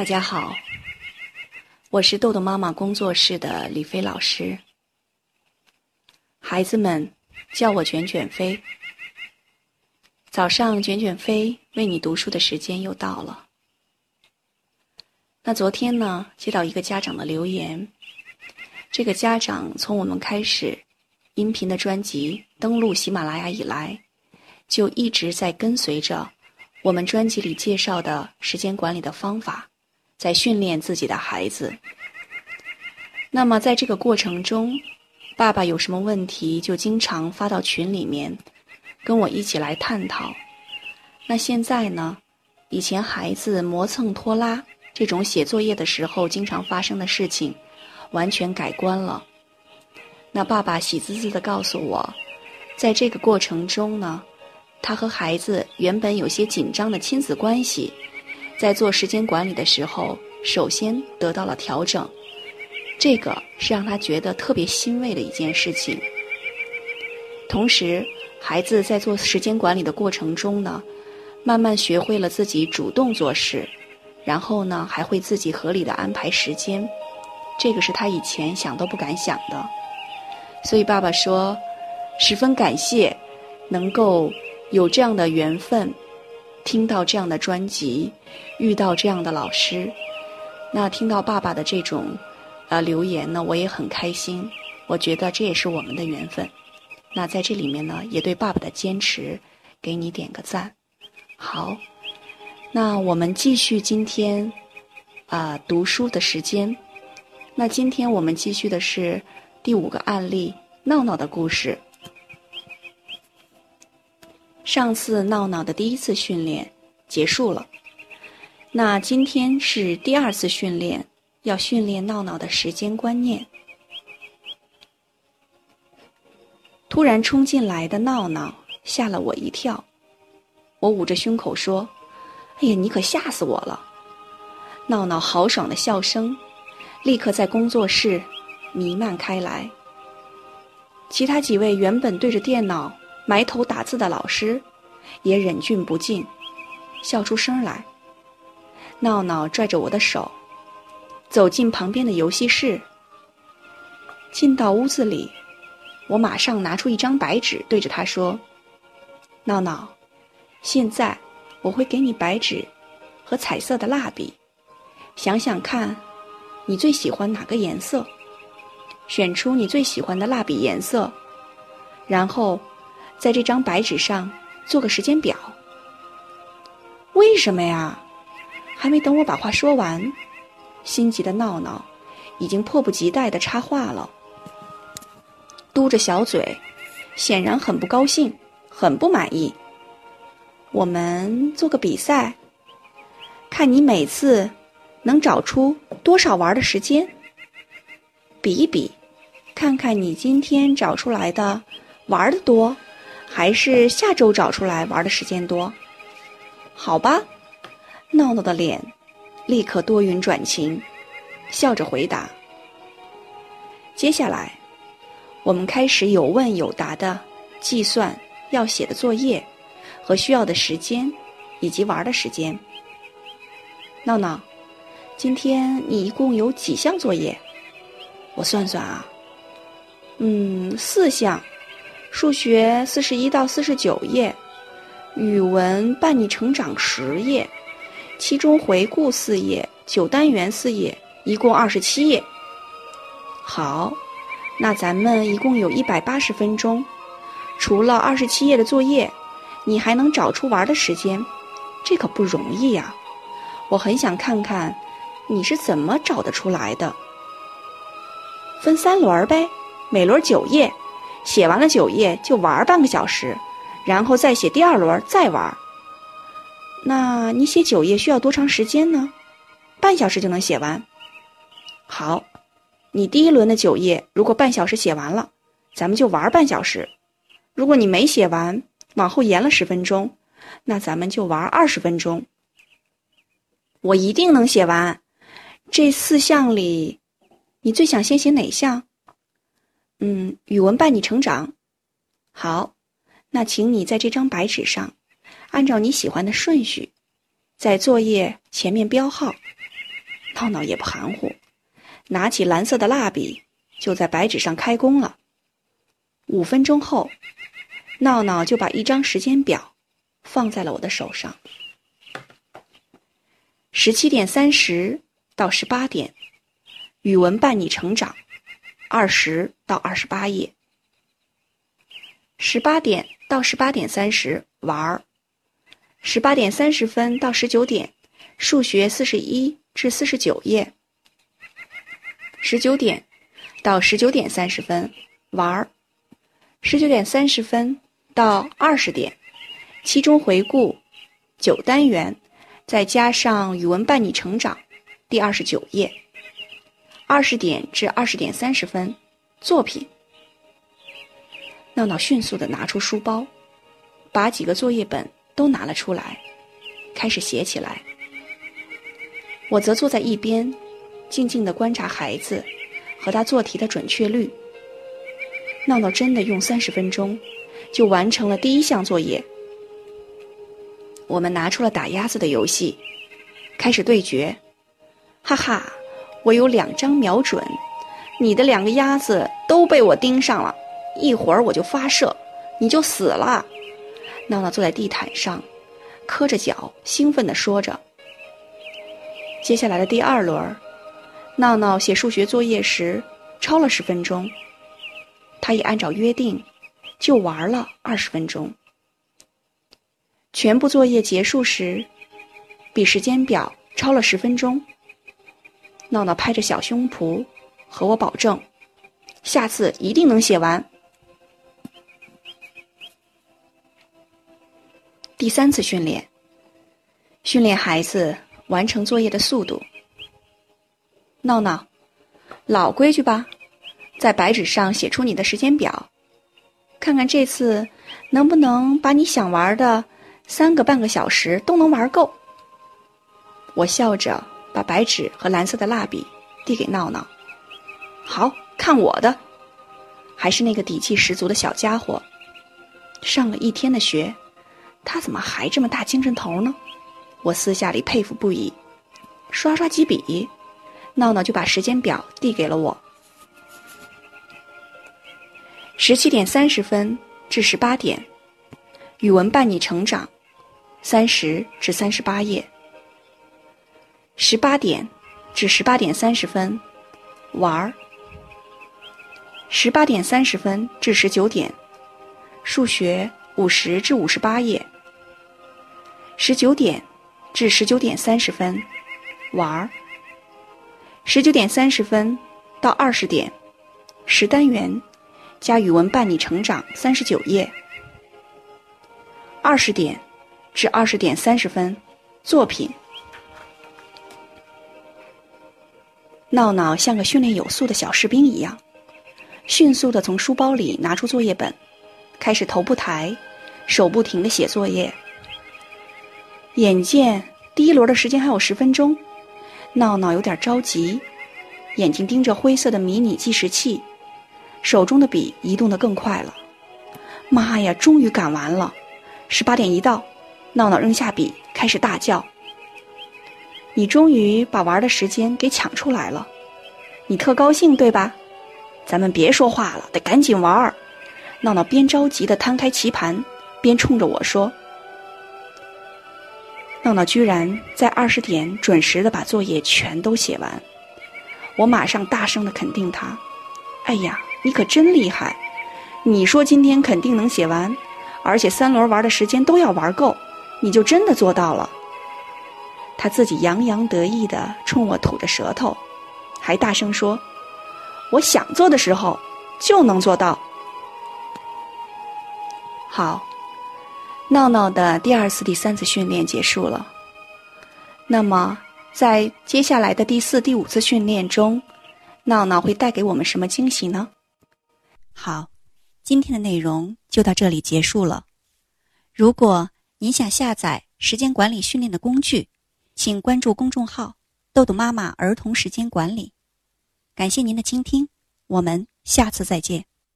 大家好，我是豆豆妈妈工作室的李飞老师。孩子们叫我卷卷飞。早上卷卷飞为你读书的时间又到了。那昨天呢，接到一个家长的留言，这个家长从我们开始音频的专辑登录喜马拉雅以来，就一直在跟随着我们专辑里介绍的时间管理的方法。在训练自己的孩子。那么，在这个过程中，爸爸有什么问题，就经常发到群里面，跟我一起来探讨。那现在呢？以前孩子磨蹭拖拉这种写作业的时候经常发生的事情，完全改观了。那爸爸喜滋滋地告诉我，在这个过程中呢，他和孩子原本有些紧张的亲子关系。在做时间管理的时候，首先得到了调整，这个是让他觉得特别欣慰的一件事情。同时，孩子在做时间管理的过程中呢，慢慢学会了自己主动做事，然后呢，还会自己合理的安排时间，这个是他以前想都不敢想的。所以，爸爸说，十分感谢能够有这样的缘分。听到这样的专辑，遇到这样的老师，那听到爸爸的这种，呃留言呢，我也很开心。我觉得这也是我们的缘分。那在这里面呢，也对爸爸的坚持，给你点个赞。好，那我们继续今天，啊读书的时间。那今天我们继续的是第五个案例，闹闹的故事。上次闹闹的第一次训练结束了，那今天是第二次训练，要训练闹闹的时间观念。突然冲进来的闹闹吓了我一跳，我捂着胸口说：“哎呀，你可吓死我了！”闹闹豪爽的笑声立刻在工作室弥漫开来。其他几位原本对着电脑。埋头打字的老师，也忍俊不禁，笑出声来。闹闹拽着我的手，走进旁边的游戏室。进到屋子里，我马上拿出一张白纸，对着他说：“闹闹，现在我会给你白纸和彩色的蜡笔，想想看，你最喜欢哪个颜色？选出你最喜欢的蜡笔颜色，然后。”在这张白纸上做个时间表。为什么呀？还没等我把话说完，心急的闹闹已经迫不及待的插话了，嘟着小嘴，显然很不高兴，很不满意。我们做个比赛，看你每次能找出多少玩的时间，比一比，看看你今天找出来的玩的多。还是下周找出来玩的时间多，好吧？闹闹的脸立刻多云转晴，笑着回答。接下来，我们开始有问有答的计算要写的作业和需要的时间，以及玩的时间。闹闹，今天你一共有几项作业？我算算啊，嗯，四项。数学四十一到四十九页，语文伴你成长十页，期中回顾四页，九单元四页，一共二十七页。好，那咱们一共有一百八十分钟。除了二十七页的作业，你还能找出玩的时间，这可不容易呀！我很想看看你是怎么找得出来的。分三轮呗，每轮九页。写完了九页就玩半个小时，然后再写第二轮再玩。那你写九页需要多长时间呢？半小时就能写完。好，你第一轮的九页如果半小时写完了，咱们就玩半小时；如果你没写完，往后延了十分钟，那咱们就玩二十分钟。我一定能写完。这四项里，你最想先写哪项？嗯，语文伴你成长，好，那请你在这张白纸上，按照你喜欢的顺序，在作业前面标号，闹闹也不含糊，拿起蓝色的蜡笔，就在白纸上开工了。五分钟后，闹闹就把一张时间表放在了我的手上。十七点三十到十八点，语文伴你成长，二十到二十八页。十八点到十八点三十玩儿，十八点三十分到十九点，数学四十一至四十九页。十九点到十九点三十分玩儿，十九点三十分到二十点，期中回顾九单元，再加上语文伴你成长，第二十九页。二十点至二十点三十分作品。闹闹迅速的拿出书包，把几个作业本都拿了出来，开始写起来。我则坐在一边，静静的观察孩子和他做题的准确率。闹闹真的用三十分钟就完成了第一项作业。我们拿出了打鸭子的游戏，开始对决。哈哈，我有两张瞄准，你的两个鸭子都被我盯上了。一会儿我就发射，你就死了。闹闹坐在地毯上，磕着脚，兴奋地说着。接下来的第二轮，闹闹写数学作业时超了十分钟，他也按照约定，就玩了二十分钟。全部作业结束时，比时间表超了十分钟。闹闹拍着小胸脯，和我保证，下次一定能写完。第三次训练，训练孩子完成作业的速度。闹闹，老规矩吧，在白纸上写出你的时间表，看看这次能不能把你想玩的三个半个小时都能玩够。我笑着把白纸和蓝色的蜡笔递给闹闹，好看我的，还是那个底气十足的小家伙，上了一天的学。他怎么还这么大精神头呢？我私下里佩服不已。刷刷几笔，闹闹就把时间表递给了我。十七点三十分至十八点，语文伴你成长，三十至三十八页。十八点至十八点三十分，玩儿。十八点三十分至十九点，数学。五十至五十八页，十九点至十九点三十分，玩儿。十九点三十分到二十点，十单元加语文伴你成长三十九页。二十点至二十点三十分，作品。闹闹像个训练有素的小士兵一样，迅速的从书包里拿出作业本。开始头不抬，手不停的写作业。眼见第一轮的时间还有十分钟，闹闹有点着急，眼睛盯着灰色的迷你计时器，手中的笔移动的更快了。妈呀，终于赶完了！十八点一到，闹闹扔下笔，开始大叫：“你终于把玩的时间给抢出来了，你特高兴对吧？咱们别说话了，得赶紧玩。”闹闹边着急的摊开棋盘，边冲着我说：“闹闹居然在二十点准时的把作业全都写完。”我马上大声的肯定他：“哎呀，你可真厉害！你说今天肯定能写完，而且三轮玩的时间都要玩够，你就真的做到了。”他自己洋洋得意的冲我吐着舌头，还大声说：“我想做的时候就能做到。”好，闹闹的第二次、第三次训练结束了。那么，在接下来的第四、第五次训练中，闹闹会带给我们什么惊喜呢？好，今天的内容就到这里结束了。如果您想下载时间管理训练的工具，请关注公众号“豆豆妈妈儿童时间管理”。感谢您的倾听，我们下次再见。